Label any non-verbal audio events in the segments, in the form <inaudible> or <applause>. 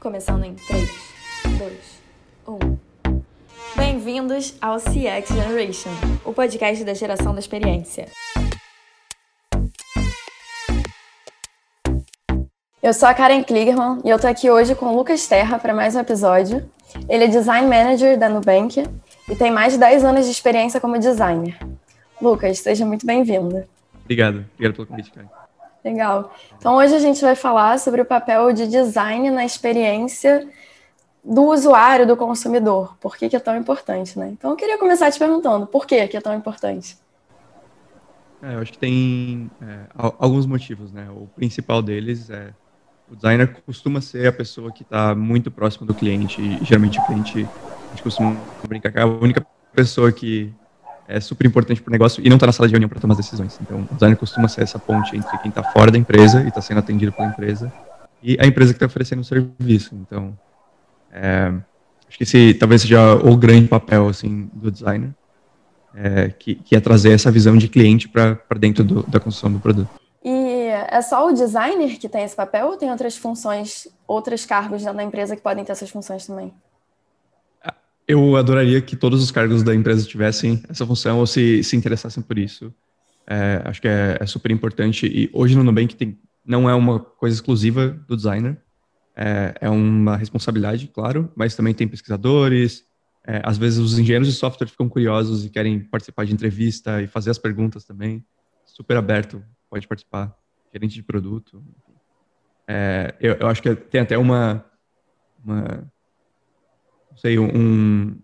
Começando em 3, 2, 1. Bem-vindos ao CX Generation, o podcast da geração da experiência. Eu sou a Karen Kligerman e eu tô aqui hoje com o Lucas Terra para mais um episódio. Ele é Design Manager da Nubank e tem mais de 10 anos de experiência como designer. Lucas, seja muito bem-vindo. Obrigado, obrigado pelo convite, Karen. Legal. Então hoje a gente vai falar sobre o papel de design na experiência do usuário, do consumidor. Por que, que é tão importante, né? Então eu queria começar te perguntando, por que, que é tão importante? É, eu acho que tem é, alguns motivos, né? O principal deles é o designer costuma ser a pessoa que está muito próximo do cliente e geralmente o cliente, a gente costuma brincar que é a única pessoa que é super importante para o negócio e não está na sala de reunião para tomar as decisões. Então, o designer costuma ser essa ponte entre quem está fora da empresa e está sendo atendido pela empresa e a empresa que está oferecendo o serviço. Então, é, acho que esse talvez seja o grande papel assim do designer, é, que, que, é trazer essa visão de cliente para dentro do, da construção do produto. E é só o designer que tem esse papel ou tem outras funções, outros cargos dentro da empresa que podem ter essas funções também? Eu adoraria que todos os cargos da empresa tivessem essa função ou se, se interessassem por isso. É, acho que é, é, super importante. E hoje no Nubank tem, não é uma coisa exclusiva do designer. É, é uma responsabilidade, claro, mas também tem pesquisadores. É, às vezes os engenheiros de software ficam curiosos e querem participar de entrevista e fazer as perguntas também. Super aberto, pode participar. Gerente de produto. É, eu, eu, acho que tem até uma, uma sei, um,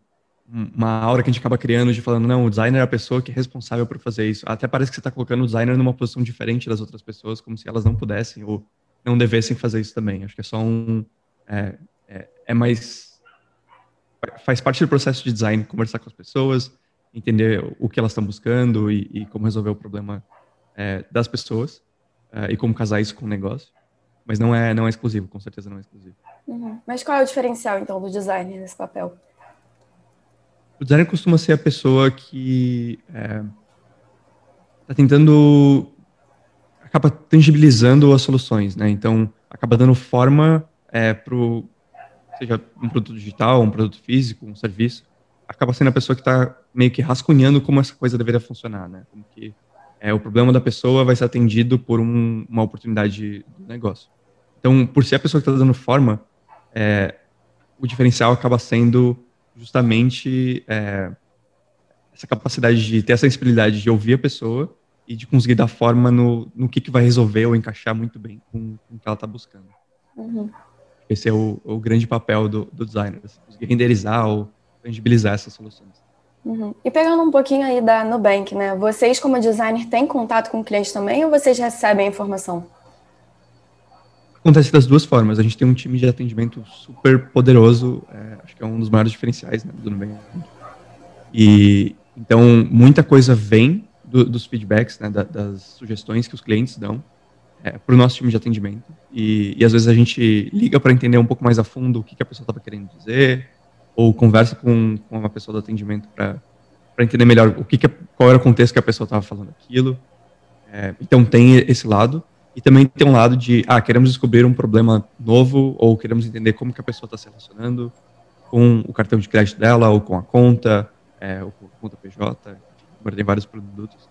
uma aura que a gente acaba criando de falando, não, o designer é a pessoa que é responsável por fazer isso. Até parece que você está colocando o designer numa posição diferente das outras pessoas, como se elas não pudessem ou não devessem fazer isso também. Acho que é só um. É, é, é mais. Faz parte do processo de design conversar com as pessoas, entender o que elas estão buscando e, e, como resolver o problema é, das pessoas é, e como casar isso com o negócio. Mas não é, não é exclusivo, com certeza não é exclusivo. Uhum. Mas qual é o diferencial, então, do designer nesse papel? O designer costuma ser a pessoa que está é, tá tentando acaba tangibilizando as soluções, né? Então acaba dando forma é, para seja um produto digital, um produto físico, um serviço, acaba sendo a pessoa que está meio que rascunhando como essa coisa deveria funcionar, né? Como que é, o problema da pessoa vai ser atendido por um, uma oportunidade do negócio. Então, por ser a pessoa que está dando forma, é, o diferencial acaba sendo justamente é, essa capacidade de ter a sensibilidade de ouvir a pessoa e de conseguir dar forma no, no que, que vai resolver ou encaixar muito bem com, com o que ela está buscando. Uhum. Esse é o, o, grande papel do, do designer, assim, conseguir renderizar ou tangibilizar essas soluções. Uhum. E pegando um pouquinho aí da Nubank, né? Vocês, como designer, têm contato com o cliente também ou vocês recebem a informação? Acontece das duas formas. A gente tem um time de atendimento super poderoso, é, acho que é um dos maiores diferenciais né, do Nubank. E então muita coisa vem do, dos feedbacks, né, da, das sugestões que os clientes dão é, para o nosso time de atendimento. E, e, às vezes a gente liga para entender um pouco mais a fundo o que, que a pessoa estava querendo dizer, ou conversa com, com uma pessoa do atendimento para entender melhor o que, que qual era o contexto que a pessoa estava falando aquilo. É, então tem esse lado. E também tem um lado de, ah, queremos descobrir um problema novo ou queremos entender como que a pessoa está se relacionando com o cartão de crédito dela ou com a conta, é, ou com a conta PJ, agora tem vários produtos.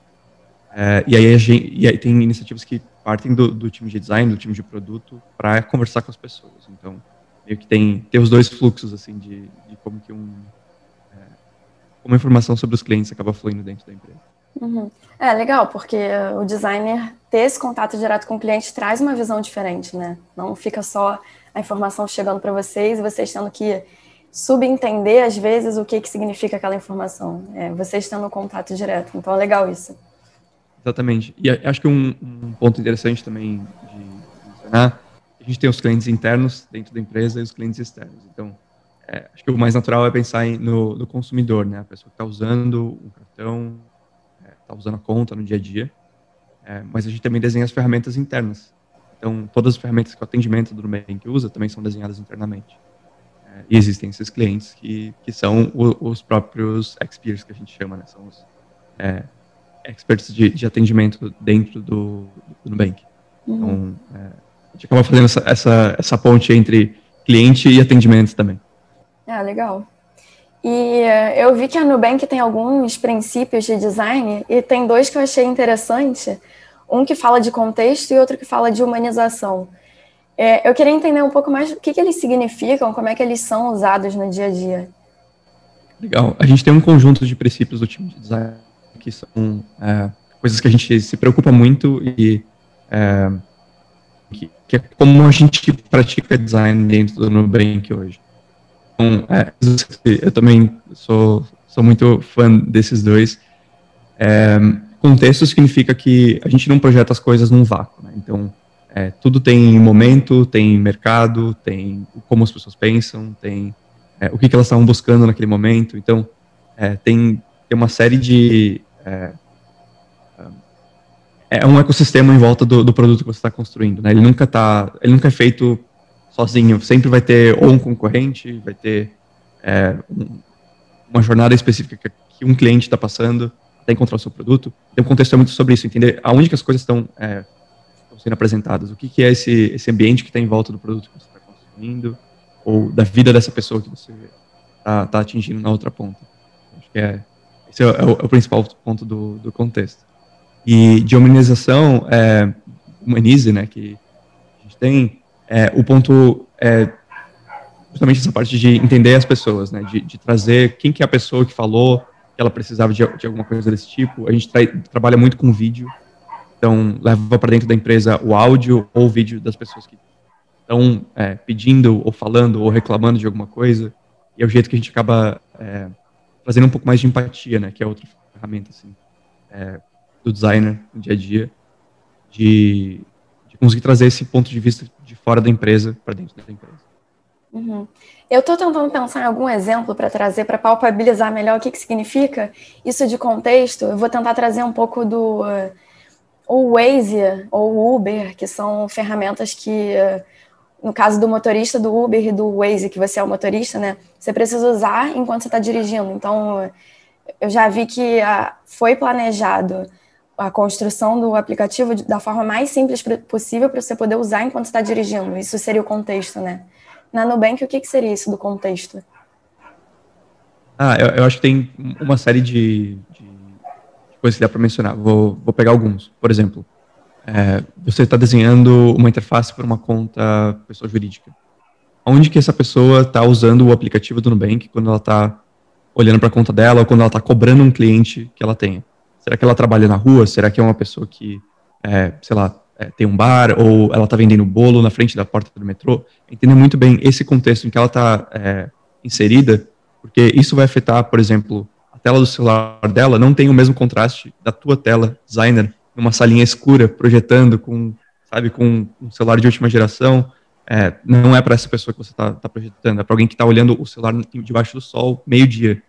É, e, aí gente, e, aí tem iniciativas que partem do, do time de design, do time de produto, para conversar com as pessoas. Então, meio que tem, tem os dois fluxos, assim, de, de como que um... É, como a informação sobre os clientes acaba fluindo dentro da empresa. Uhum. É legal, porque o designer ter esse contato direto com o cliente traz uma visão diferente, né? Não fica só a informação chegando para vocês e vocês tendo que subentender, às vezes, o que, que significa aquela informação. É, vocês tendo contato direto. Então é legal isso. Exatamente. E acho que um, um ponto interessante também de mencionar, a gente tem os clientes internos dentro da empresa e os clientes externos. Então, é, acho que o mais natural é pensar em, no, no consumidor, né? A pessoa que está usando o cartão, está usando a conta no dia a dia. É, mas a gente também desenha as ferramentas internas. Então, todas as ferramentas que o atendimento do Nubank usa também são desenhadas internamente. É, e existem esses clientes que, que são o, os próprios experts, que a gente chama, né? São os é, experts de, de, atendimento dentro do, do Nubank. Uhum. Então, é, a gente acaba fazendo essa, essa, essa ponte entre cliente e atendimento também. Ah, legal. E eh, eu vi que a Nubank tem alguns princípios de design e tem dois que eu achei interessante. Um que fala de contexto e outro que fala de humanização. É, eu queria entender um pouco mais o que, que eles significam, como é que eles são usados no dia a dia. Legal. A gente tem um conjunto de princípios do time de design que são é, coisas que a gente se preocupa muito e é, que, que, é como a gente pratica design dentro do Nubank hoje. Então, é, eu também sou, sou muito fã desses dois. É, contexto significa que a gente não projeta as coisas num vácuo. Né? Então, é, tudo tem momento, tem mercado, tem como as pessoas pensam, tem é, o que, que, elas estavam buscando naquele momento. Então, é, tem, tem uma série de. É, é um ecossistema em volta do, do produto que você está construindo. Né? Ele nunca tá, ele nunca é feito sozinho. Sempre vai ter ou um concorrente, vai ter é, um, uma jornada específica que um cliente está passando até encontrar o seu produto. Então, o contexto é muito sobre isso, entender aonde que as coisas estão, é, sendo apresentadas, o que, que é esse, esse ambiente que está em volta do produto que você está construindo, ou da vida dessa pessoa que você está tá atingindo na outra ponta. Acho que é, esse é, é, o, é o, principal ponto do, do contexto. E de humanização, é, humanize, né, que a gente tem, é, o ponto é justamente essa parte de entender as pessoas, né? De, de trazer quem que é a pessoa que falou que ela precisava de, de alguma coisa desse tipo. A gente tra trabalha muito com vídeo, então leva para dentro da empresa o áudio ou o vídeo das pessoas que estão é, pedindo ou falando ou reclamando de alguma coisa. E é o jeito que a gente acaba é, trazendo um pouco mais de empatia, né? Que é outra ferramenta assim é, do designer no dia a dia de conseguir trazer esse ponto de vista de fora da empresa para dentro da empresa. Uhum. Eu estou tentando pensar em algum exemplo para trazer, para palpabilizar melhor o que, que significa isso de contexto. Eu vou tentar trazer um pouco do uh, o Waze ou Uber, que são ferramentas que, uh, no caso do motorista do Uber e do Waze, que você é o motorista, né? Você precisa usar enquanto você está dirigindo. Então, eu já vi que uh, foi planejado a construção do aplicativo da forma mais simples possível para você poder usar enquanto está dirigindo. Isso seria o contexto, né? Na Nubank, o que, que seria isso do contexto? Ah, eu, eu acho que tem uma série de, de coisas que dá para mencionar. Vou, vou pegar alguns. Por exemplo, é, você está desenhando uma interface para uma conta pessoa jurídica. Onde que essa pessoa está usando o aplicativo do Nubank quando ela está olhando para a conta dela ou quando ela está cobrando um cliente que ela tenha? Será que ela trabalha na rua? Será que é uma pessoa que, é, sei lá, é, tem um bar ou ela está vendendo bolo na frente da porta do metrô? Entender muito bem esse contexto em que ela está é, inserida, porque isso vai afetar, por exemplo, a tela do celular dela não tem o mesmo contraste da tua tela, designer, numa salinha escura, projetando com, sabe, com um celular de última geração. É, não é para essa pessoa que você está tá projetando, é para alguém que está olhando o celular debaixo do sol, meio-dia.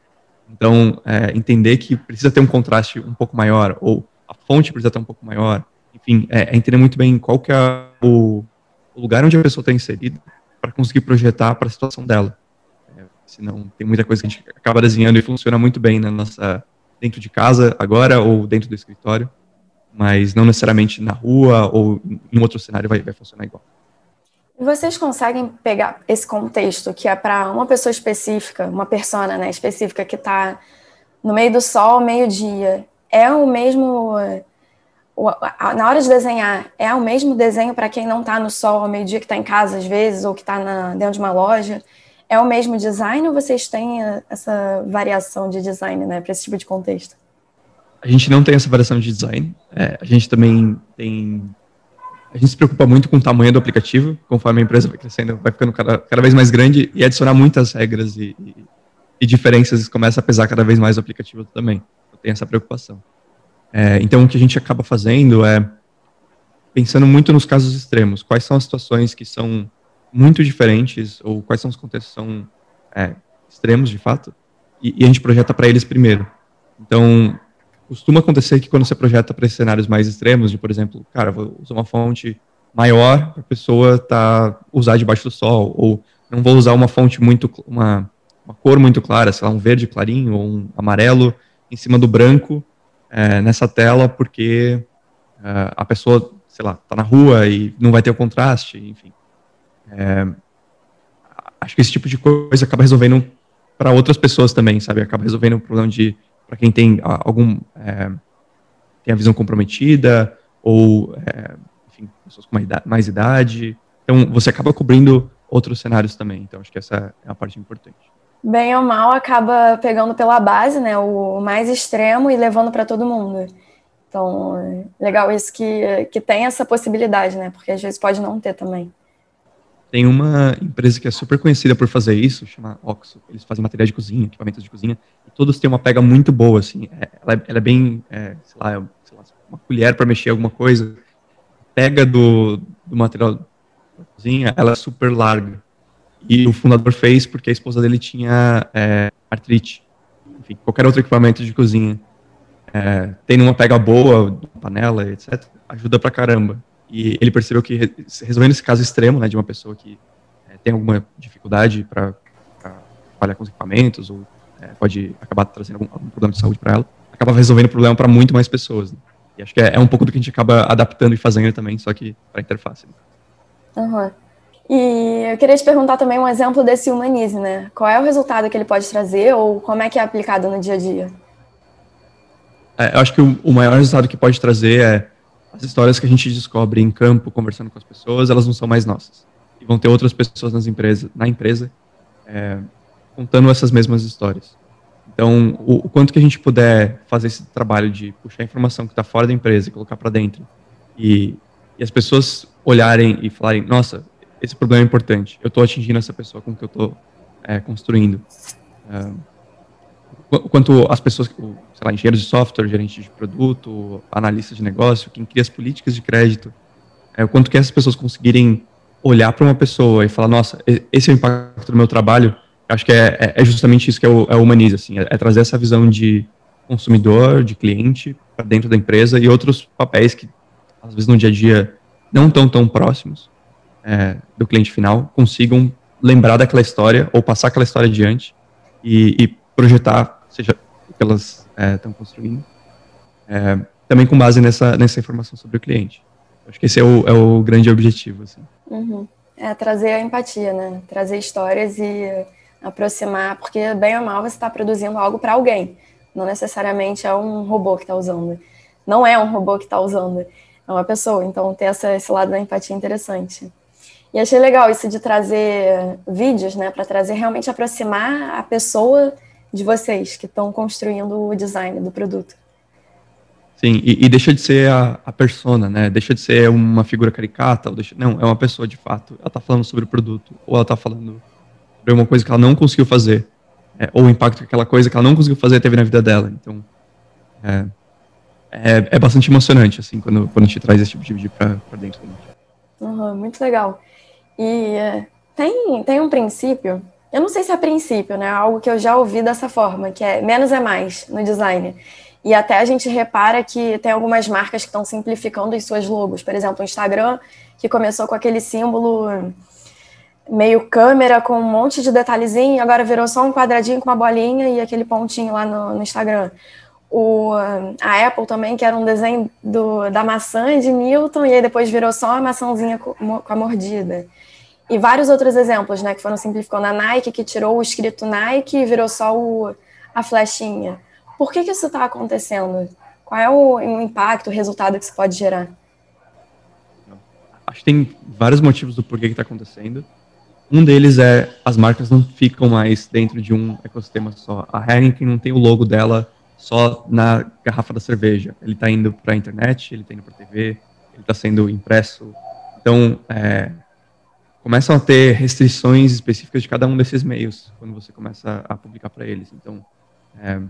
Então, é, entender que precisa ter um contraste um pouco maior, ou a fonte precisa ter um pouco maior. Enfim, é, é entender muito bem qual que é o, o lugar onde a pessoa está inserida para conseguir projetar para a situação dela. É, senão, tem muita coisa que a gente acaba desenhando e funciona muito bem na nossa dentro de casa agora ou dentro do escritório, mas não necessariamente na rua ou em outro cenário vai, vai funcionar igual. Vocês conseguem pegar esse contexto que é para uma pessoa específica, uma persona né, específica que está no meio do sol, meio-dia, é o mesmo. Na hora de desenhar, é o mesmo desenho para quem não está no sol ao meio-dia, que está em casa às vezes, ou que está dentro de uma loja? É o mesmo design ou vocês têm essa variação de design né, para esse tipo de contexto? A gente não tem essa variação de design. É, a gente também tem a gente se preocupa muito com o tamanho do aplicativo, conforme a empresa vai crescendo, vai ficando cada, cada vez mais grande e adicionar muitas regras e, e, e diferenças começa a pesar cada vez mais o aplicativo também. Eu tenho essa preocupação. É, então, o que a gente acaba fazendo é pensando muito nos casos extremos. Quais são as situações que são muito diferentes ou quais são os contextos que são é, extremos, de fato, e, e a gente projeta para eles primeiro. Então, costuma acontecer que quando você projeta para cenários mais extremos, de por exemplo, cara, vou usar uma fonte maior para a pessoa tá usar debaixo do sol, ou não vou usar uma fonte muito uma, uma cor muito clara, sei lá, um verde clarinho ou um amarelo em cima do branco é, nessa tela, porque é, a pessoa, sei lá, está na rua e não vai ter o contraste, enfim. É, acho que esse tipo de coisa acaba resolvendo para outras pessoas também, sabe? Acaba resolvendo o problema de para quem tem algum é, tem a visão comprometida ou é, enfim, pessoas com mais idade, mais idade. Então você acaba cobrindo outros cenários também. Então acho que essa é a parte importante. Bem ou mal acaba pegando pela base, né, o mais extremo e levando para todo mundo. Então, legal isso que, que tem essa possibilidade, né? Porque às vezes pode não ter também. Tem uma empresa que é super conhecida por fazer isso, chama Oxo. Eles fazem materiais de cozinha, equipamentos de cozinha, e todos têm uma pega muito boa, assim. É, ela, é, ela, é, bem, é, sei, lá, é, sei, lá, uma colher para mexer alguma coisa. Pega do, do material da cozinha, ela é super larga. E o fundador fez porque a esposa dele tinha é, artrite. Enfim, qualquer outro equipamento de cozinha. É, tendo uma pega boa, panela, etc., ajuda pra caramba. E ele percebeu que, resolvendo esse caso extremo, né, de uma pessoa que é, tem alguma dificuldade para trabalhar com os equipamentos, ou é, pode acabar trazendo algum, algum, problema de saúde para ela, acaba resolvendo o problema para muito mais pessoas. Né? E acho que é, é, um pouco do que a gente acaba adaptando e fazendo também, só que para interface. Né? Uhum. E eu queria te perguntar também um exemplo desse Humanize, né? Qual é o resultado que ele pode trazer ou como é que é aplicado no dia a dia? É, eu acho que o, o maior resultado que pode trazer é as histórias que a gente descobre em campo, conversando com as pessoas, elas não são mais nossas. E vão ter outras pessoas nas na empresa é, contando essas mesmas histórias. Então, o, o, quanto que a gente puder fazer esse trabalho de puxar a informação que está fora da empresa e colocar para dentro, e, e, as pessoas olharem e falarem: nossa, esse problema é importante, eu estou atingindo essa pessoa com o que eu estou é, construindo. É, quanto as pessoas, sei lá, engenheiros de software, gerentes de produto, analistas de negócio, quem cria as políticas de crédito, é, o quanto que essas pessoas conseguirem olhar para uma pessoa e falar, nossa, esse é o impacto do meu trabalho, acho que é, é, é justamente isso que é o, é o Humaniza, assim, é, é, trazer essa visão de consumidor, de cliente, para dentro da empresa e outros papéis que, às vezes, no dia a dia, não estão tão próximos é, do cliente final, consigam lembrar daquela história ou passar aquela história adiante e, e projetar seja o que elas estão é, construindo, é, também com base nessa, nessa informação sobre o cliente. Acho que esse é o, é o grande objetivo. Assim. Uhum. É trazer a empatia, né? Trazer histórias e aproximar, porque bem ou mal você está produzindo algo para alguém. Não necessariamente é um robô que está usando. Não é um robô que está usando, é uma pessoa. Então, ter essa, esse lado da empatia é interessante. E achei legal isso de trazer vídeos, né? Para trazer realmente aproximar a pessoa de vocês que estão construindo o design do produto. Sim, e, e deixa de ser a, a, persona, né? Deixa de ser uma figura caricata, ou deixa, não, é uma pessoa de fato. Ela está falando sobre o produto, ou ela está falando sobre uma coisa que ela não conseguiu fazer, é, ou o impacto que aquela coisa que ela não conseguiu fazer teve na vida dela. Então, é, é, é bastante emocionante, assim, quando, quando a gente traz esse tipo de vídeo para dentro da gente. Uhum, muito legal. E é, tem, tem um princípio eu não sei se é princípio, né? Algo que eu já ouvi dessa forma, que é menos é mais no design. E até a gente repara que tem algumas marcas que estão simplificando os seus logos. Por exemplo, o Instagram, que começou com aquele símbolo meio câmera com um monte de detalhezinho, agora virou só um quadradinho com uma bolinha e aquele pontinho lá no, no Instagram. O, a Apple também, que era um desenho do, da maçã de Newton, e aí depois virou só a maçãzinha com, com a mordida. E vários outros exemplos, né, que foram simplificando. A Nike, que tirou o escrito Nike e virou só o, a flechinha. Por que, que isso está acontecendo? Qual é o, o impacto, o resultado que isso pode gerar? Acho que tem vários motivos do porquê que está acontecendo. Um deles é as marcas não ficam mais dentro de um ecossistema só. A Heineken não tem o logo dela só na garrafa da cerveja. Ele está indo para a internet, ele está indo para a TV, ele está sendo impresso. Então, é, começam a ter restrições específicas de cada um desses meios quando você começa a publicar para eles. Então, é,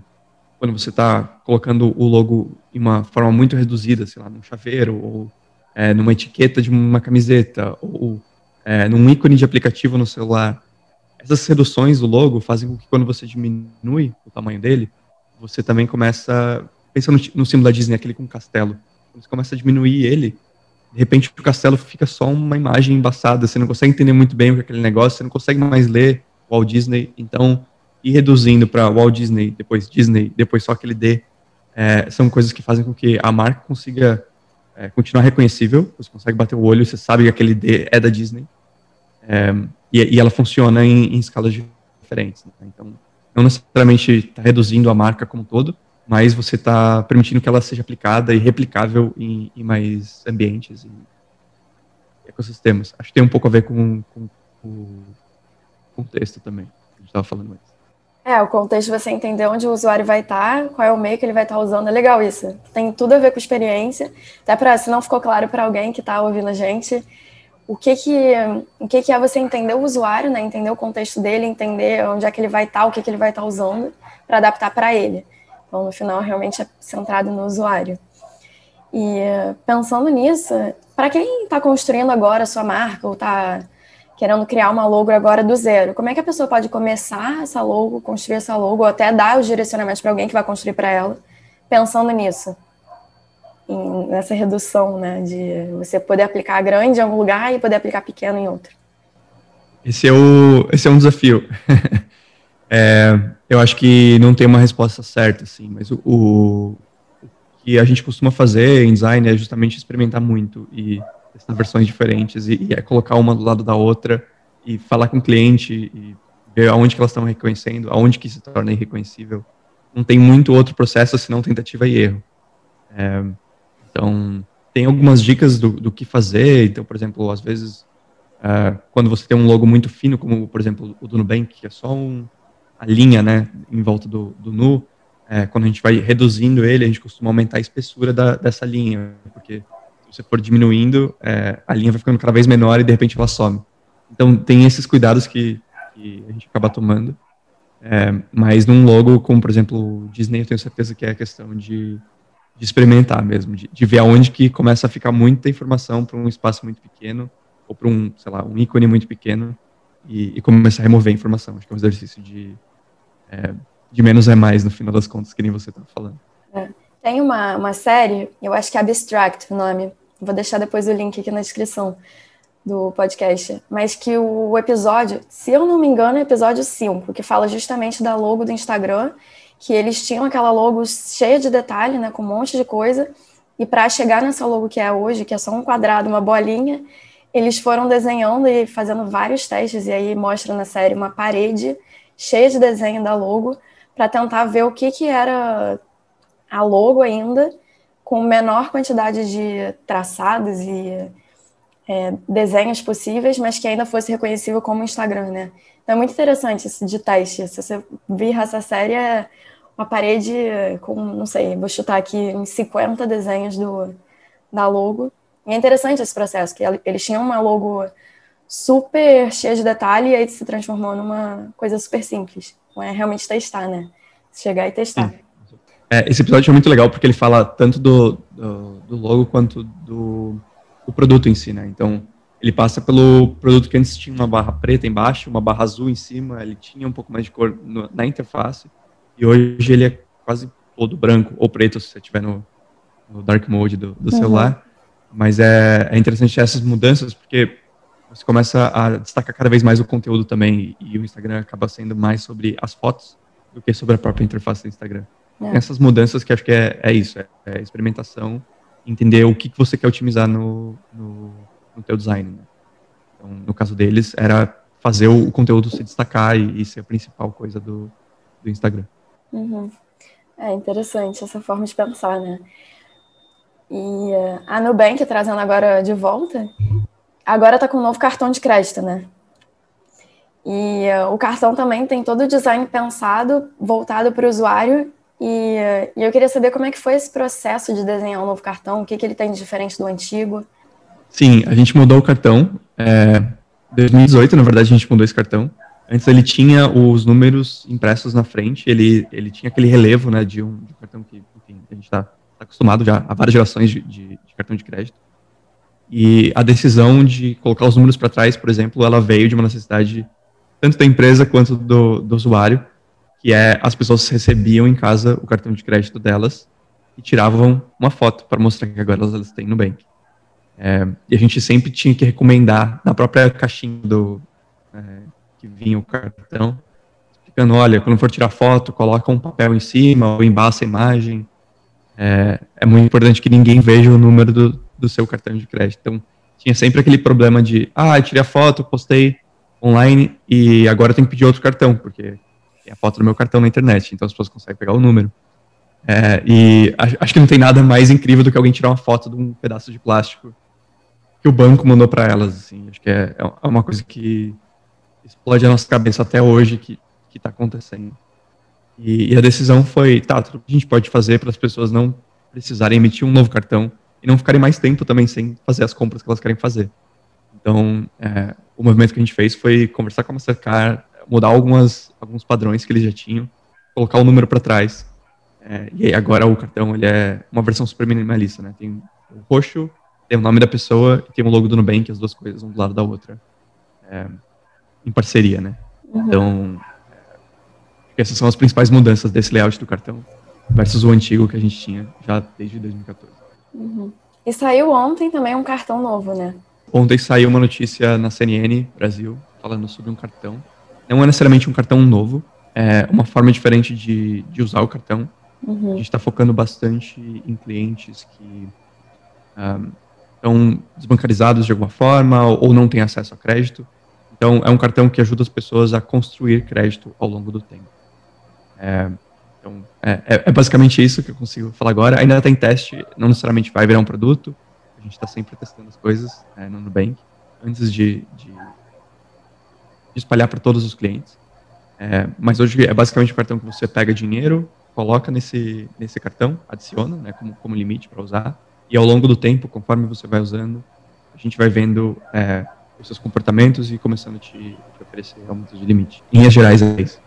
quando você está colocando o logo em uma forma muito reduzida, sei lá, num chaveiro ou é, numa etiqueta de uma camiseta ou é, num ícone de aplicativo no celular, essas reduções do logo fazem com que quando você diminui o tamanho dele, você também começa, pensa no, no símbolo da Disney, aquele com castelo, você começa a diminuir ele, de repente o castelo fica só uma imagem embaçada, você não consegue entender muito bem o que é aquele negócio, você não consegue mais ler Walt Disney, então ir reduzindo para Walt Disney, depois Disney, depois só aquele D, é, são coisas que fazem com que a marca consiga é, continuar reconhecível, você consegue bater o olho, você sabe que aquele D é da Disney, É, e, e, ela funciona em, em escalas diferentes. Né? Então, não necessariamente está reduzindo a marca como um todo, mas você está permitindo que ela seja aplicada e replicável em, em mais ambientes e ecossistemas. Acho que tem um pouco a ver com, com, com o contexto também, que a gente estava falando antes. É, o contexto você entender onde o usuário vai estar, qual é o meio que ele vai estar usando, é legal isso. Tem tudo a ver com experiência. Até para, se não ficou claro para alguém que está ouvindo a gente, o que que, o que que é você entender o usuário, né? Entender o contexto dele, entender onde é que ele vai estar, o que que ele vai estar usando, para adaptar para ele. Então, no final, realmente é centrado no usuário. E pensando nisso, para quem está construindo agora a sua marca ou está querendo criar uma logo agora do zero, como é que a pessoa pode começar essa logo, construir essa logo, ou até dar os direcionamentos para alguém que vai construir para ela, pensando nisso? Em, nessa redução, né, de você poder aplicar grande em algum lugar e poder aplicar pequeno em outro. Esse é, o, esse é um desafio. <laughs> é, eu acho que não tem uma resposta certa, assim, mas o, o, o que a gente costuma fazer em design é justamente experimentar muito e testar versões diferentes e, e é colocar uma do lado da outra e falar com o cliente e ver aonde que elas estão reconhecendo, aonde que se torna irreconhecível. Não tem muito outro processo senão tentativa e erro. É, então, tem algumas dicas do, do, que fazer. Então, por exemplo, às vezes, é, quando você tem um logo muito fino, como, por exemplo, o do Nubank, que é só um, a linha né, em volta do, do nu, é, quando a gente vai reduzindo ele, a gente costuma aumentar a espessura da, dessa linha, porque você for diminuindo, é, a linha vai ficando cada vez menor e de repente ela some. Então tem esses cuidados que, que a gente acaba tomando. É, mas num logo como, por exemplo, o Disney, eu tenho certeza que é a questão de, de experimentar mesmo, de, de, ver aonde que começa a ficar muita informação para um espaço muito pequeno, ou para um, sei lá, um ícone muito pequeno, e, e começar a remover a informação. Acho que é um exercício de, é, de menos é mais, no final das contas, que nem você está falando. É. Tem uma, uma série, eu acho que é Abstract o nome, Vou deixar depois o link aqui na descrição do podcast. Mas que o episódio, se eu não me engano, é episódio 5, que fala justamente da logo do Instagram, que eles tinham aquela logo cheia de detalhe, né, com um monte de coisa, e para chegar nessa logo que é hoje, que é só um quadrado, uma bolinha, eles foram desenhando e fazendo vários testes, e aí mostra na série uma parede cheia de desenho da logo, para tentar ver o que, que era a logo ainda, com menor quantidade de traçados e é, desenhos possíveis, mas que ainda fosse reconhecível como Instagram, né? Então é muito interessante esse de teste. Se você vir essa série, é uma parede com, não sei, vou chutar aqui uns 50 desenhos do, da logo. E é interessante esse processo, que eles tinham uma logo super cheia de detalhe e aí se transformou numa coisa super simples. Então é realmente testar, né? Chegar e testar. É, esse episódio é muito legal porque ele fala tanto do, do, do logo quanto do, do, produto em si, né? Então, ele passa pelo produto que antes tinha uma barra preta embaixo, uma barra azul em cima, ele tinha um pouco mais de cor no, na interface, e hoje ele é quase todo branco ou preto se você estiver no, no, dark mode do, do uhum. celular. Mas é, é interessante essas mudanças porque você começa a destacar cada vez mais o conteúdo também, e, o Instagram acaba sendo mais sobre as fotos do que sobre a própria interface do Instagram. É. Essas mudanças que acho que é, é isso, é, é, experimentação, entender o que, que você quer otimizar no, no, no teu design. Né? Então, no caso deles, era fazer o, o conteúdo se destacar e, e, ser a principal coisa do, do Instagram. Uhum. É interessante essa forma de pensar, né? E uh, a Nubank, trazendo agora de volta, agora está com um novo cartão de crédito, né? E uh, o cartão também tem todo o design pensado, voltado para o usuário e, e, eu queria saber como é que foi esse processo de desenhar um novo cartão, o que, que ele tem de diferente do antigo. Sim, a gente mudou o cartão. É, 2018, na verdade, a gente mudou esse cartão. Antes ele tinha os números impressos na frente, ele, ele tinha aquele relevo né, de, um, de um cartão que enfim, a gente está tá acostumado já a várias gerações de, de, de cartão de crédito. E a decisão de colocar os números para trás, por exemplo, ela veio de uma necessidade tanto da empresa quanto do, do usuário, que é as pessoas recebiam em casa o cartão de crédito delas e tiravam uma foto para mostrar que agora elas, têm no. É, e a gente sempre tinha que recomendar na própria caixinha do é, que vinha o cartão, explicando, olha, quando for tirar foto, coloca um papel em cima ou embaça a imagem. É, é muito importante que ninguém veja o número do, do seu cartão de crédito. Então, tinha sempre aquele problema de, ah, eu tirei a foto, postei online e agora eu tenho que pedir outro cartão, porque tem a foto do meu cartão na internet, então as pessoas conseguem pegar o número. É, e acho que não tem nada mais incrível do que alguém tirar uma foto de um pedaço de plástico que o banco mandou para elas. Assim. Acho que é, é uma coisa que explode a nossa cabeça até hoje que está acontecendo. E, e, a decisão foi, tá, tudo que a gente pode fazer para as pessoas não precisarem emitir um novo cartão e não ficarem mais tempo também sem fazer as compras que elas querem fazer. Então, é, o movimento que a gente fez foi conversar com a Mastercard, mudar algumas, alguns padrões que eles já tinham, colocar o número para trás. É, e aí agora o cartão ele é uma versão super minimalista, né? Tem o roxo, tem o nome da pessoa e tem o logo do Nubank, as duas coisas um do lado da outra. É, em parceria, né? Uhum. Então, é, essas são as principais mudanças desse layout do cartão versus o antigo que a gente tinha já desde 2014. Uhum. E saiu ontem também um cartão novo, né? Ontem saiu uma notícia na CNN Brasil falando sobre um cartão. Não é necessariamente um cartão novo, é uma forma diferente de, de usar o cartão. Uhum. A gente está focando bastante em clientes que um, estão desbancarizados de alguma forma ou não têm acesso a crédito. Então, é um cartão que ajuda as pessoas a construir crédito ao longo do tempo. É, é, é, é, basicamente isso que eu consigo falar agora. Ainda está em teste, não necessariamente vai virar um produto. A gente está sempre testando as coisas é, no Nubank, antes de, de, de espalhar para todos os clientes. É, mas hoje é basicamente um cartão que você pega dinheiro, coloca nesse, nesse cartão, adiciona né, como, como limite para usar, e ao longo do tempo, conforme você vai usando, a gente vai vendo é, os seus comportamentos e começando a te, te oferecer aumentos de limite. Em linhas gerais, é isso.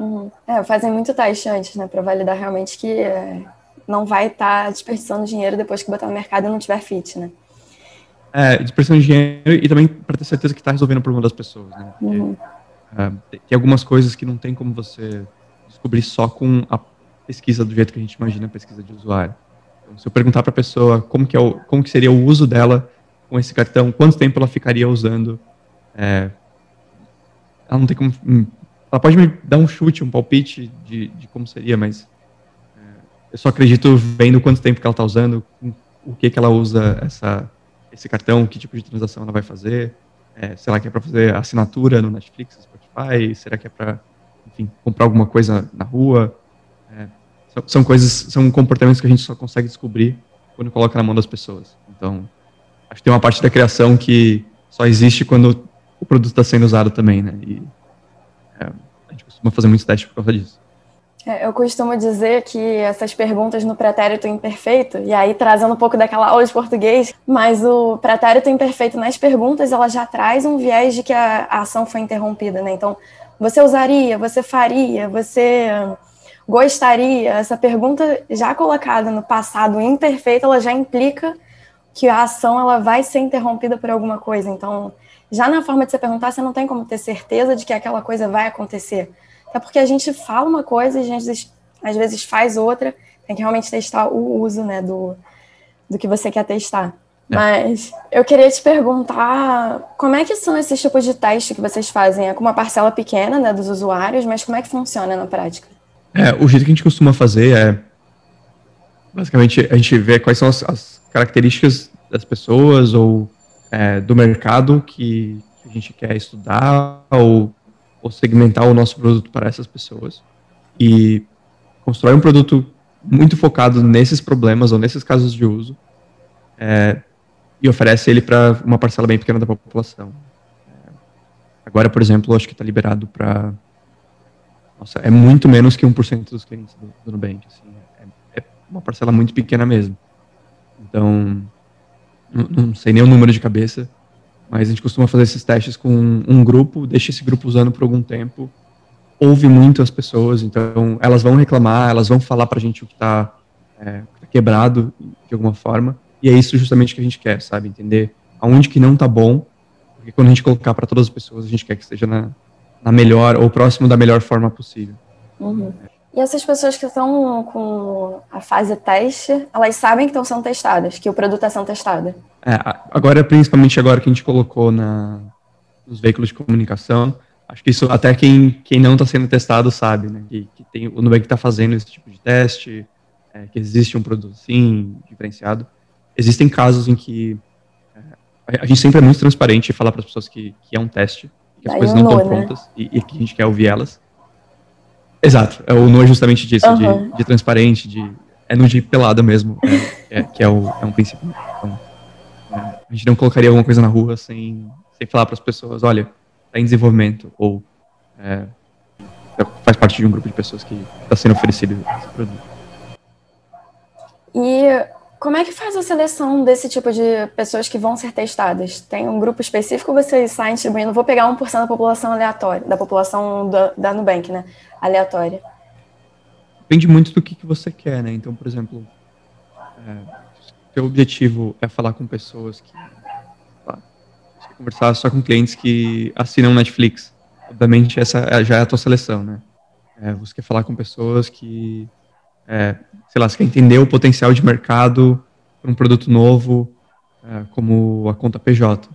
Uhum. É, fazem muito teste antes, né, para validar realmente que é, não vai estar tá desperdiçando dinheiro depois que botar no mercado e não tiver fit, né? É, desperdiçando dinheiro e também para ter certeza que está resolvendo o problema das pessoas, né? Porque, uhum. é, tem algumas coisas que não tem como você descobrir só com a pesquisa do jeito que a gente imagina a pesquisa de usuário. Então, se eu perguntar para a pessoa como que, é o, como que seria o uso dela com esse cartão, quanto tempo ela ficaria usando, é, ela não tem como hum, ela pode me dar um chute, um palpite de, de como seria, mas é, eu só acredito vendo quanto tempo que ela está usando, o que que ela usa essa, esse cartão, que tipo de transação ela vai fazer, é, será que é para fazer assinatura no Netflix, Spotify, será que é para, comprar alguma coisa na rua, é, são, são, coisas, são comportamentos que a gente só consegue descobrir quando coloca na mão das pessoas. Então, acho que tem uma parte da criação que só existe quando o produto está sendo usado também, né? E, a gente costuma fazer muitos testes por causa disso. É, eu costumo dizer que essas perguntas no pretérito imperfeito, e aí trazendo um pouco daquela aula de português, mas o pretérito imperfeito nas perguntas, ela já traz um viés de que a, a ação foi interrompida, né? Então, você usaria, você faria, você gostaria, essa pergunta já colocada no passado imperfeito, ela já implica que a ação ela vai ser interrompida por alguma coisa. Então, já na forma de você perguntar, você não tem como ter certeza de que aquela coisa vai acontecer. Até porque a gente fala uma coisa e a gente às vezes faz outra, tem que realmente testar o uso né, do, do que você quer testar. É. Mas eu queria te perguntar como é que são esses tipos de teste que vocês fazem? É com uma parcela pequena né, dos usuários, mas como é que funciona na prática? É, o jeito que a gente costuma fazer é basicamente a gente vê quais são as, as características das pessoas ou é, do mercado que, a gente quer estudar ou, ou segmentar o nosso produto para essas pessoas e constrói um produto muito focado nesses problemas ou nesses casos de uso é, e oferece ele para uma parcela bem pequena da população. É, agora, por exemplo, acho que está liberado para. Nossa, é muito menos que 1% dos clientes do, do Nubank. Assim, é, é uma parcela muito pequena mesmo. Então, não, não, sei nem o número de cabeça, mas a gente costuma fazer esses testes com um grupo, deixa esse grupo usando por algum tempo, ouve muito as pessoas, então elas vão reclamar, elas vão falar para a gente o que está é, tá quebrado de alguma forma, e é isso justamente que a gente quer, sabe? Entender aonde que não está bom, porque quando a gente colocar para todas as pessoas, a gente quer que esteja na, na melhor ou próximo da melhor forma possível. Uhum. E essas pessoas que estão com a fase teste, elas sabem que estão sendo testadas, que o produto está sendo testado. É, agora, principalmente agora que a gente colocou na, nos veículos de comunicação, acho que isso até quem, quem não está sendo testado sabe, né? Que, que tem, o Nubank está fazendo esse tipo de teste, é, que existe um produto assim, diferenciado. Existem casos em que é, a gente sempre é muito transparente e falar para as pessoas que, que é um teste, que as coisas não estão né? prontas e, e, que a gente quer ouvir elas. Exato, é o no é justamente disso, uhum. de, de, transparente, de é no de pelada mesmo, é, é, que é, o, é um princípio. Então, é, a gente não colocaria alguma coisa na rua sem, sem falar para as pessoas, olha, está em desenvolvimento ou é, faz parte de um grupo de pessoas que está sendo oferecido esse produto. E como é que faz a seleção desse tipo de pessoas que vão ser testadas? Tem um grupo específico ou vocês saem distribuindo? Vou pegar 1% da população aleatória, da população da, da Nubank, né? Aleatória. Depende muito do que, que você quer, né? Então, por exemplo, é, seu objetivo é falar com pessoas que. Tá, conversar só com clientes que assinam Netflix. Obviamente, essa é, já é a tua seleção, né? É, você quer falar com pessoas que é, sei lá, você quer entender o potencial de mercado para um produto novo, é, como a conta PJ.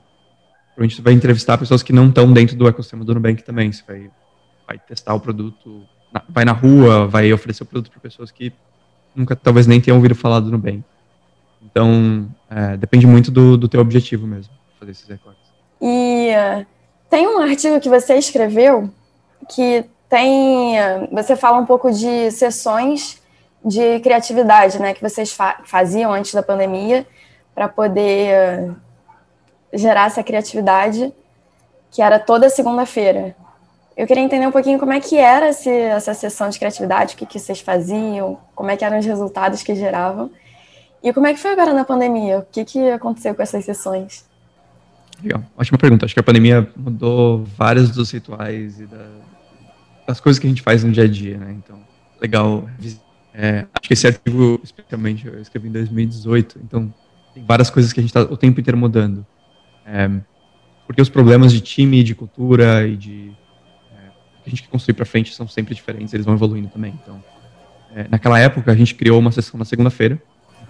Provavelmente você vai entrevistar pessoas que não estão dentro do ecossistema do Nubank também. Você vai, vai testar o produto, vai na rua, vai oferecer o produto para pessoas que nunca, talvez nem tenham ouvido falar do Nubank. Então, é, depende muito do, do teu objetivo mesmo, fazer esses recortes. E uh, tem um artigo que você escreveu que tem, uh, você fala um pouco de sessões de criatividade, né, que vocês fa faziam antes da pandemia para poder uh, gerar essa criatividade, que era toda segunda-feira. Eu queria entender um pouquinho como é que era esse, essa sessão de criatividade, o que, que vocês faziam, como é que eram os resultados que geravam. E como é que foi agora na pandemia? O que, que aconteceu com essas sessões? Legal, ótima pergunta. Acho que a pandemia mudou vários dos rituais e da, das coisas que a gente faz no dia a dia, né? Então, legal é, acho que esse artigo, especialmente, eu escrevi em 2018, então tem várias coisas que a gente está o tempo inteiro mudando. É, porque os problemas de time, de cultura e de é, que a gente quer construir para frente são sempre diferentes, eles vão evoluindo também. Então, é, naquela época, a gente criou uma sessão na segunda-feira,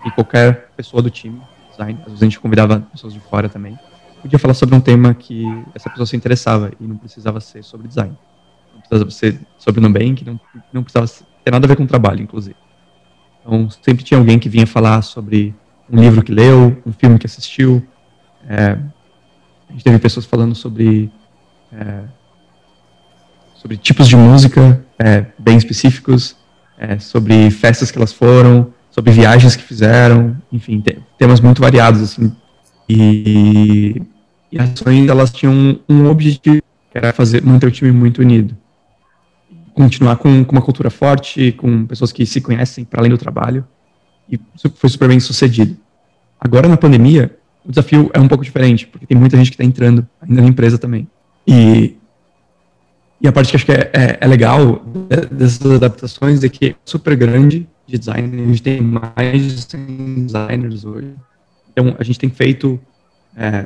e qualquer pessoa do time, design, às vezes a gente convidava pessoas de fora também, podia falar sobre um tema que essa pessoa se interessava e não precisava ser sobre design. Não precisava ser sobre Nubank, não, não precisava tem nada a ver com trabalho, inclusive. Então, sempre tinha alguém que vinha falar sobre um livro que leu, um filme que assistiu. É, a gente teve pessoas falando sobre é, sobre tipos de música é, bem específicos, é, sobre festas que elas foram, sobre viagens que fizeram, enfim, temas muito variados assim. E, e as ações elas tinham um objetivo que era fazer manter o time muito unido continuar com, com, uma cultura forte, com pessoas que se conhecem para além do trabalho. E foi super bem sucedido. Agora, na pandemia, o desafio é um pouco diferente, porque tem muita gente que está entrando ainda na empresa também. E, e a parte que acho que é, é, é legal dessas adaptações é que é super grande de design. A gente tem mais de 100 designers hoje. Então, a gente tem feito é,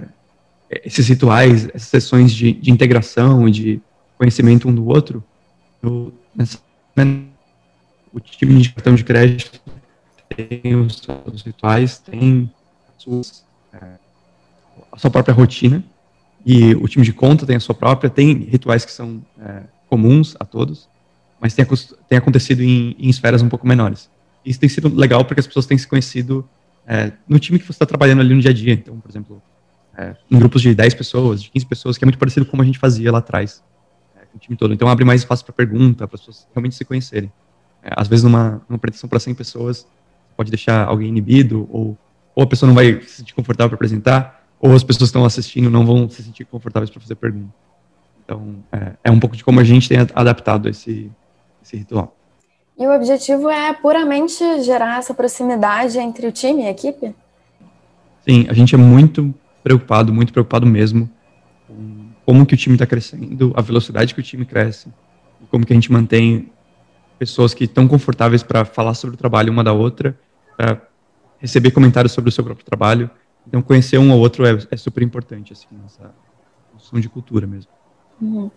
esses rituais, essas sessões de, de integração e de conhecimento um do outro eu, nessa, o time de cartão de crédito tem os seus rituais, tem suas, é, a sua própria rotina, e o time de conta tem a sua própria, tem rituais que são é, comuns a todos, mas tem, tem acontecido em, em, esferas um pouco menores. Isso tem sido legal porque as pessoas têm se conhecido é, no time que você está trabalhando ali no dia a dia. Então, por exemplo, é, em grupos de 10 pessoas, de 15 pessoas, que é muito parecido com como a gente fazia lá atrás o time todo. Então abre mais espaço para pergunta, para as pessoas realmente se conhecerem. É, às vezes numa, numa apresentação para 100 pessoas, pode deixar alguém inibido, ou, ou a pessoa não vai se sentir confortável para apresentar, ou as pessoas que estão assistindo não vão se sentir confortáveis para fazer pergunta. Então é, é, um pouco de como a gente tem adaptado esse, esse ritual. E o objetivo é puramente gerar essa proximidade entre o time e a equipe? Sim, a gente é muito preocupado, muito preocupado mesmo com como que o time está crescendo, a velocidade que o time cresce, e como que a gente mantém pessoas que estão confortáveis para falar sobre o trabalho uma da outra, para receber comentários sobre o seu próprio trabalho. Então, conhecer um ao outro é, é super importante, assim, nessa construção de cultura mesmo. Uhum.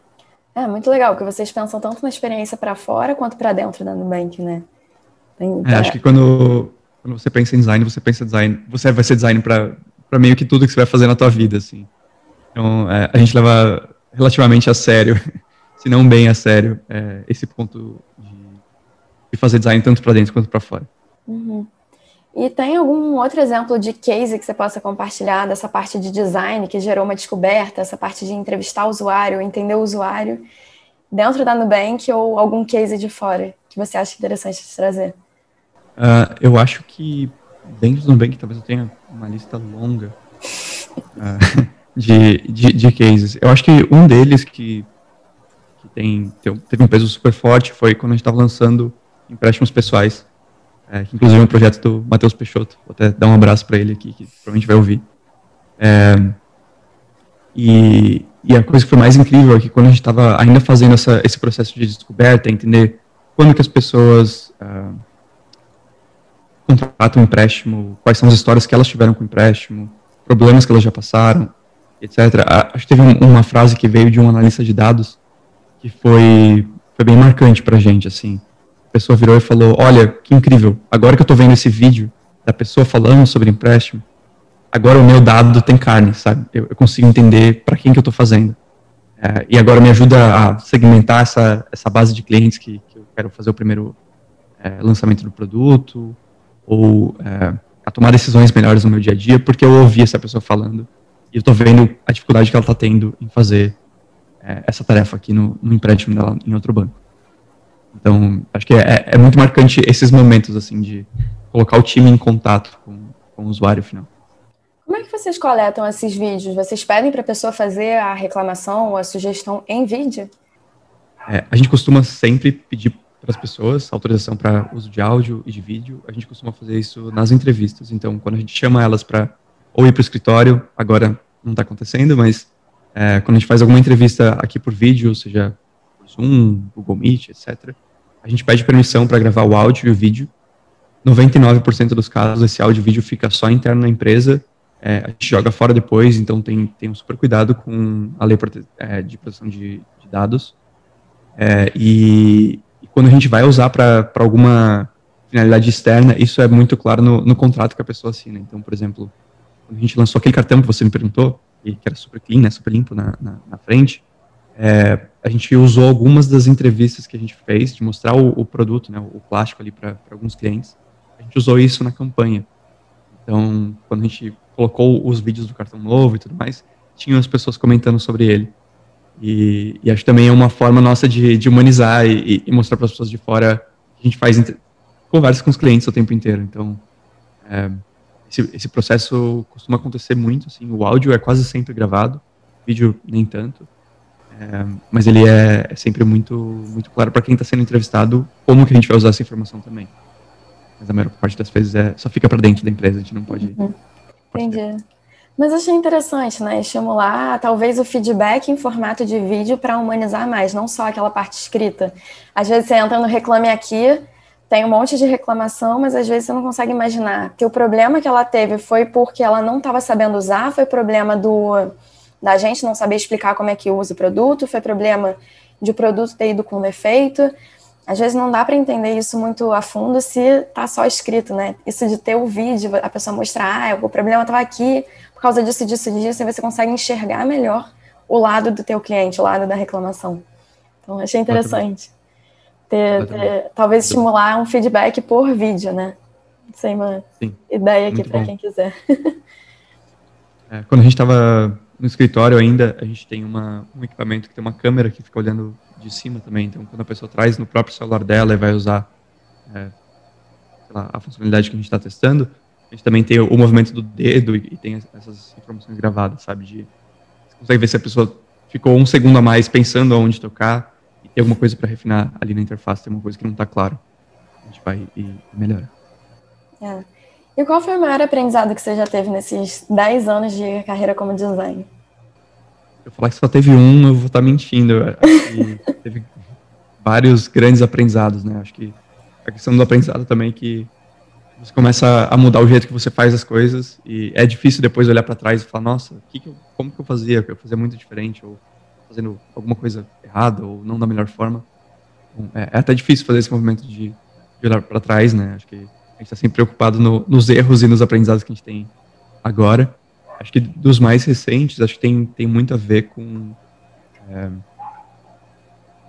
É muito legal, que vocês pensam tanto na experiência para fora quanto para dentro da Nubank, né? Tem, é, acho que quando, quando você pensa em design, você pensa design, você vai ser design para meio que tudo que você vai fazer na tua vida, assim. Então, é, a gente leva relativamente a sério, <laughs> se não bem a sério, é, esse ponto de, de, fazer design tanto para dentro quanto para fora. Uhum. E tem algum outro exemplo de case que você possa compartilhar dessa parte de design que gerou uma descoberta, essa parte de entrevistar o usuário, entender o usuário, dentro da Nubank ou algum case de fora que você acha interessante de trazer? Uh, eu acho que dentro do Nubank talvez eu tenha uma lista longa uh, <laughs> <laughs> de, de, de, cases. Eu acho que um deles que, que tem, teve um peso super forte foi quando a gente estava lançando empréstimos pessoais é, que inclusive é um projeto do Matheus Peixoto. Vou até dar um abraço para ele aqui, que provavelmente vai ouvir. É, e, e, a coisa que foi mais incrível é que quando a gente estava ainda fazendo essa, esse processo de descoberta, entender quando que as pessoas uh, contratam um empréstimo, quais são as histórias que elas tiveram com o empréstimo, problemas que elas já passaram, etc. Acho que teve um, uma frase que veio de um analista de dados que foi, foi bem marcante para a gente, assim pessoa virou e falou: Olha, que incrível, agora que eu estou vendo esse vídeo da pessoa falando sobre empréstimo, agora o meu dado tem carne, sabe? Eu, eu consigo entender para quem que eu estou fazendo. É, e agora me ajuda a segmentar essa, essa base de clientes que, que eu quero fazer o primeiro é, lançamento do produto, ou é, a tomar decisões melhores no meu dia a dia, porque eu ouvi essa pessoa falando e eu estou vendo a dificuldade que ela está tendo em fazer é, essa tarefa aqui no, no empréstimo dela em outro banco. Então, acho que é, é, muito marcante esses momentos, assim, de colocar o time em contato com, com o usuário final. Como é que vocês coletam esses vídeos? Vocês pedem para a pessoa fazer a reclamação ou a sugestão em vídeo? É, a gente costuma sempre pedir para as pessoas autorização para uso de áudio e de vídeo. A gente costuma fazer isso nas entrevistas. Então, quando a gente chama elas para ou ir para o escritório, agora não está acontecendo, mas é, quando a gente faz alguma entrevista aqui por vídeo, seja Zoom, Google Meet, etc. A gente pede permissão para gravar o áudio e o vídeo. 99% dos casos, esse áudio e vídeo fica só interno na empresa. É, a gente joga fora depois, então tem, tem um super cuidado com a lei é, de proteção de, de dados. É, e, e, quando a gente vai usar para alguma finalidade externa, isso é muito claro no, no, contrato que a pessoa assina. Então, por exemplo, quando a gente lançou aquele cartão que você me perguntou, que era super clean, né, super limpo na, na, na frente, é, a gente usou algumas das entrevistas que a gente fez de mostrar o, o produto, né, o plástico ali para alguns clientes. A gente usou isso na campanha. Então, quando a gente colocou os vídeos do cartão novo e tudo mais, tinham as pessoas comentando sobre ele. E, e acho também é uma forma nossa de, de humanizar e, e mostrar para as pessoas de fora que a gente faz conversa com os clientes o tempo inteiro. Então, é, esse, esse, processo costuma acontecer muito. Assim, o áudio é quase sempre gravado, vídeo nem tanto. É, mas ele é, é, sempre muito, muito claro para quem está sendo entrevistado como que a gente vai usar essa informação também. Mas a maior parte das vezes é, só fica para dentro da empresa, a gente não pode. Uhum. Entendi. Mas achei interessante, né? Estimular talvez o feedback em formato de vídeo para humanizar mais, não só aquela parte escrita. Às vezes você entra no Reclame Aqui, tem um monte de reclamação, mas às vezes você não consegue imaginar que o problema que ela teve foi porque ela não estava sabendo usar, foi problema do da gente não saber explicar como é que usa o produto, foi problema de o produto ter ido com defeito. Às vezes não dá para entender isso muito a fundo se tá só escrito, né? Isso de ter o vídeo, a pessoa mostrar, ah, o problema estava aqui por causa disso, disso, disso, e você consegue enxergar melhor o lado do teu cliente, o lado da reclamação. Então, achei interessante. Ter, ter, talvez estimular um feedback por vídeo, né? É uma Sim. ideia aqui para quem quiser. <laughs> É, quando a gente estava no escritório ainda, a gente tem uma, um equipamento que tem uma câmera que fica olhando de cima também. Então, quando a pessoa traz no próprio celular dela e vai usar é, lá, a funcionalidade que a gente está testando, a gente também tem o, o movimento do dedo e, e, tem essas informações gravadas, sabe? De, você consegue ver se a pessoa ficou um segundo a mais pensando aonde tocar tem alguma coisa para refinar ali na interface, tem uma coisa que não está claro. A gente vai e, e melhora. É. E qual foi o maior aprendizado que você já teve nesses 10 anos de carreira como design? Eu falar que só teve um, eu vou estar mentindo. <laughs> teve vários grandes aprendizados, né? Acho que a questão do aprendizado também é que você começa a mudar o jeito que você faz as coisas e é difícil depois olhar para trás e falar, nossa, que que eu, como que eu fazia? Eu fazia muito diferente ou fazendo alguma coisa errada ou não da melhor forma. Bom, é, é, até difícil fazer esse movimento de, de olhar para trás, né? Acho que gente está sempre preocupado no, nos erros e nos aprendizados que a gente tem agora. Acho que dos mais recentes, acho que tem, tem muito a ver com. É,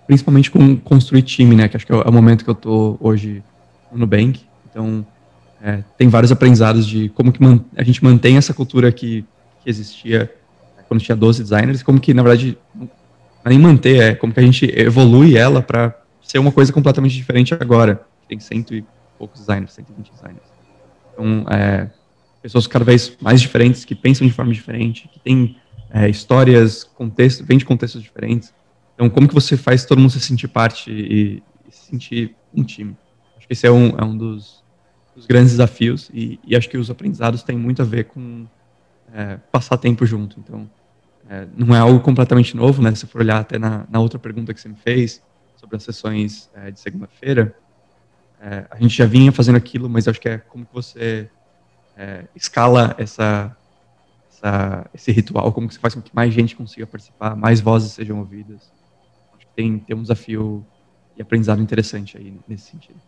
principalmente com construir time, né? Que acho que é o, é momento que eu estou hoje no Nubank. Então, é, tem vários aprendizados de como que a gente mantém essa cultura que, que existia quando tinha 12 designers, como que, na verdade, nem manter, é como que a gente evolui ela para ser uma coisa completamente diferente agora. Tem cento e poucos designers, 120 designers. Então, é, pessoas cada vez mais diferentes, que pensam de forma diferente, que têm é, histórias, contextos, vêm de contextos diferentes. Então, como que você faz todo mundo se sentir parte e, e se sentir um time? Acho que esse é um, é um dos, dos grandes desafios e, e, acho que os aprendizados têm muito a ver com é, passar tempo junto. Então, é, não é algo completamente novo, né? Se for olhar até na, na outra pergunta que você me fez sobre as sessões é, de segunda-feira, é, a gente já vinha fazendo aquilo, mas acho que é como que você é, escala essa, essa, esse ritual, como que você faz com que mais gente consiga participar, mais vozes sejam ouvidas. Acho que tem, tem um desafio e aprendizado interessante aí nesse sentido.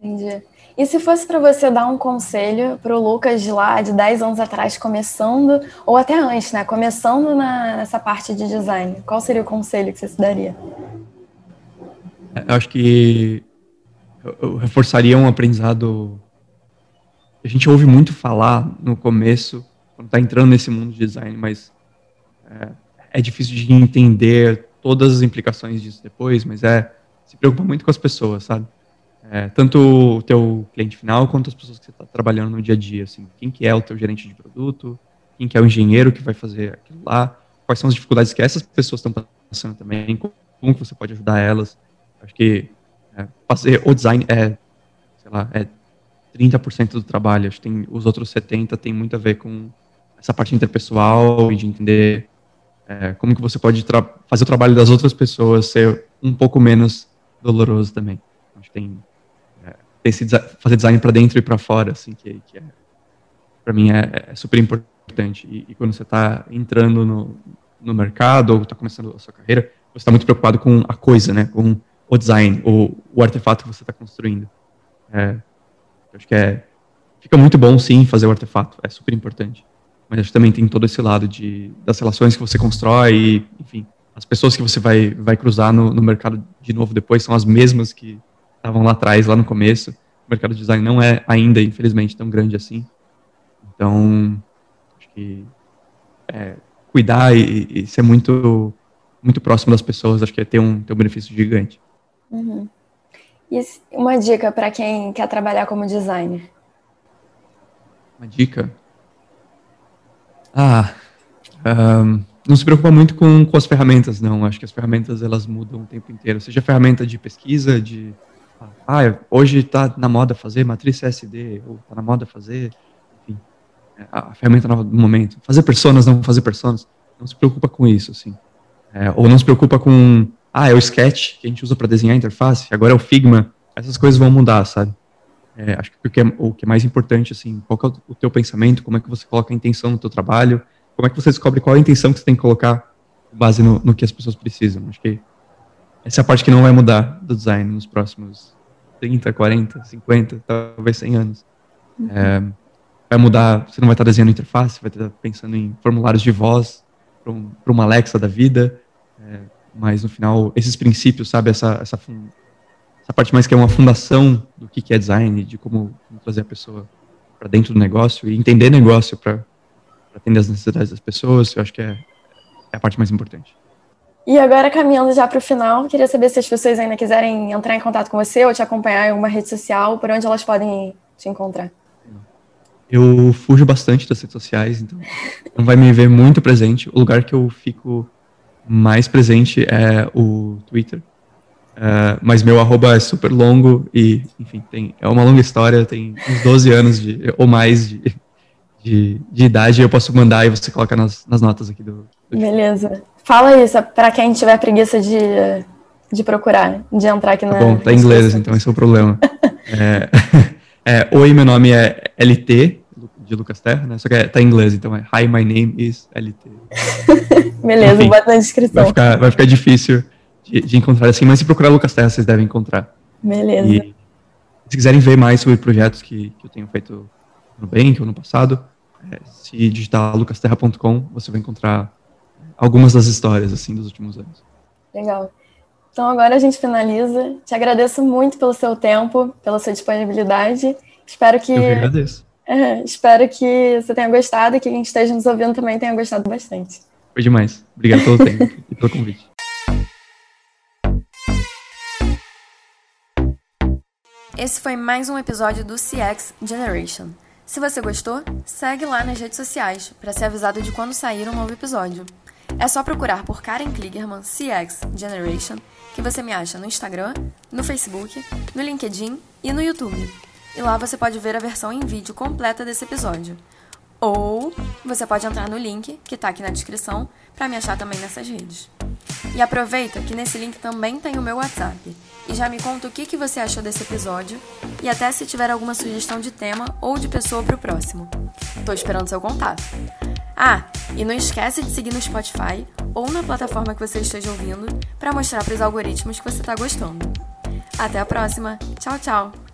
Entendi. E se fosse para você dar um conselho para o Lucas de lá, de 10 anos atrás, começando, ou até antes, né? Começando na, nessa parte de design, qual seria o conselho que você se daria? Eu acho que eu reforçaria um aprendizado a gente ouve muito falar no começo, quando está entrando nesse mundo de design, mas é, é, difícil de entender todas as implicações disso depois, mas é se preocupa muito com as pessoas, sabe? É, tanto o teu cliente final quanto as pessoas que você está trabalhando no dia a dia, assim, quem que é o teu gerente de produto, quem que é o engenheiro que vai fazer aquilo lá, quais são as dificuldades que essas pessoas estão passando também, como que você pode ajudar elas. Acho que é, fazer o design é, sei lá, é 30% do trabalho, acho que tem, os outros 70% tem muito a ver com essa parte interpessoal e de entender é, como que você pode fazer o trabalho das outras pessoas ser um pouco menos doloroso também. Acho que tem, esse fazer design para dentro e para fora, assim, que, que é, para mim é, é, super importante. E, e quando você está entrando no, no mercado ou está começando a sua carreira, você está muito preocupado com a coisa, né, com o design, o, artefato que você está construindo. É, acho que é fica muito bom sim fazer o artefato, é super importante. Mas acho que também tem todo esse lado de das relações que você constrói, e, enfim, as pessoas que você vai vai cruzar no, no mercado de novo depois são as mesmas que estavam lá atrás, lá no começo. O mercado de design não é ainda, infelizmente, tão grande assim. Então, acho que é, cuidar e, e, ser muito muito próximo das pessoas, acho que é ter um, ter um benefício gigante. Uhum. E uma dica para quem quer trabalhar como designer? Uma dica? Ah, um, não se preocupa muito com, com as ferramentas, não. Acho que as ferramentas elas mudam o tempo inteiro. Seja ferramenta de pesquisa, de ah, hoje está na moda fazer matriz CSD, ou está na moda fazer, enfim, a ferramenta nova do momento. Fazer personas, não fazer personas. Não se preocupa com isso, assim. É, ou não se preocupa com ah, é o Sketch que a gente usa para desenhar a interface, agora é o Figma, essas coisas vão mudar, sabe? É, acho que o que, é, o que é mais importante, assim, qual é o teu pensamento, como é que você coloca a intenção no teu trabalho, como é que você descobre qual é a intenção que você tem que colocar base no, no que as pessoas precisam. Acho que essa é a parte que não vai mudar do design nos próximos 30, 40, 50, talvez 100 anos. Uhum. É, vai mudar, você não vai estar desenhando interface, vai estar pensando em formulários de voz para um, uma Alexa da vida, é, mas no final, esses princípios, sabe, essa, essa, essa parte mais que é uma fundação do que é design, de como, como trazer a pessoa para dentro do negócio e entender negócio para atender as necessidades das pessoas, eu acho que é, é a parte mais importante. E agora, caminhando já para o final, queria saber se as pessoas ainda quiserem entrar em contato com você ou te acompanhar em alguma rede social, por onde elas podem te encontrar. Eu fujo bastante das redes sociais, então não vai me ver muito presente. O lugar que eu fico mais presente é o Twitter. Uh, mas meu arroba é super longo e, enfim, tem, é uma longa história, tem uns 12 anos de, ou mais de, de, de idade, eu posso mandar e você coloca nas, nas notas aqui do, do Beleza. Fala isso para quem tiver preguiça de, de procurar, de entrar aqui tá na. Bom, tá em inglês, então esse é o problema. é, <laughs> é, Oi, meu nome é LT, de Lucas Terra, né? Só que é, tá em inglês, então é Hi, my name is LT. <laughs> Beleza, Enfim, bota na descrição. Vai ficar, vai ficar difícil de, de, encontrar assim, mas se procurar Lucas Terra, vocês devem encontrar. Beleza. E, se quiserem ver mais sobre projetos que, que eu tenho feito no Bank ou no passado, é, se digitar lucasterra.com, você vai encontrar algumas das histórias assim dos últimos anos. Legal. Então agora a gente finaliza. Te agradeço muito pelo seu tempo, pela sua disponibilidade Espero que. Eu agradeço. <laughs> É, espero que você tenha gostado e que quem esteja nos ouvindo também tenha gostado bastante. Foi demais. Obrigado pelo tempo <laughs> e pelo convite. Esse foi mais um episódio do CX Generation. Se você gostou, segue lá nas redes sociais para ser avisado de quando sair um novo episódio. É só procurar por Karen Kligerman CX Generation que você me acha no Instagram, no Facebook, no LinkedIn e no YouTube. E lá você pode ver a versão em vídeo completa desse episódio. Ou você pode entrar no link que está aqui na descrição para me achar também nessas redes. E aproveita que nesse link também tem o meu WhatsApp. E já me conta o que, que você achou desse episódio e até se tiver alguma sugestão de tema ou de pessoa para o próximo. Tô esperando seu contato. Ah, e não esquece de seguir no Spotify ou na plataforma que você esteja ouvindo para mostrar para os algoritmos que você está gostando. Até a próxima. Tchau, tchau.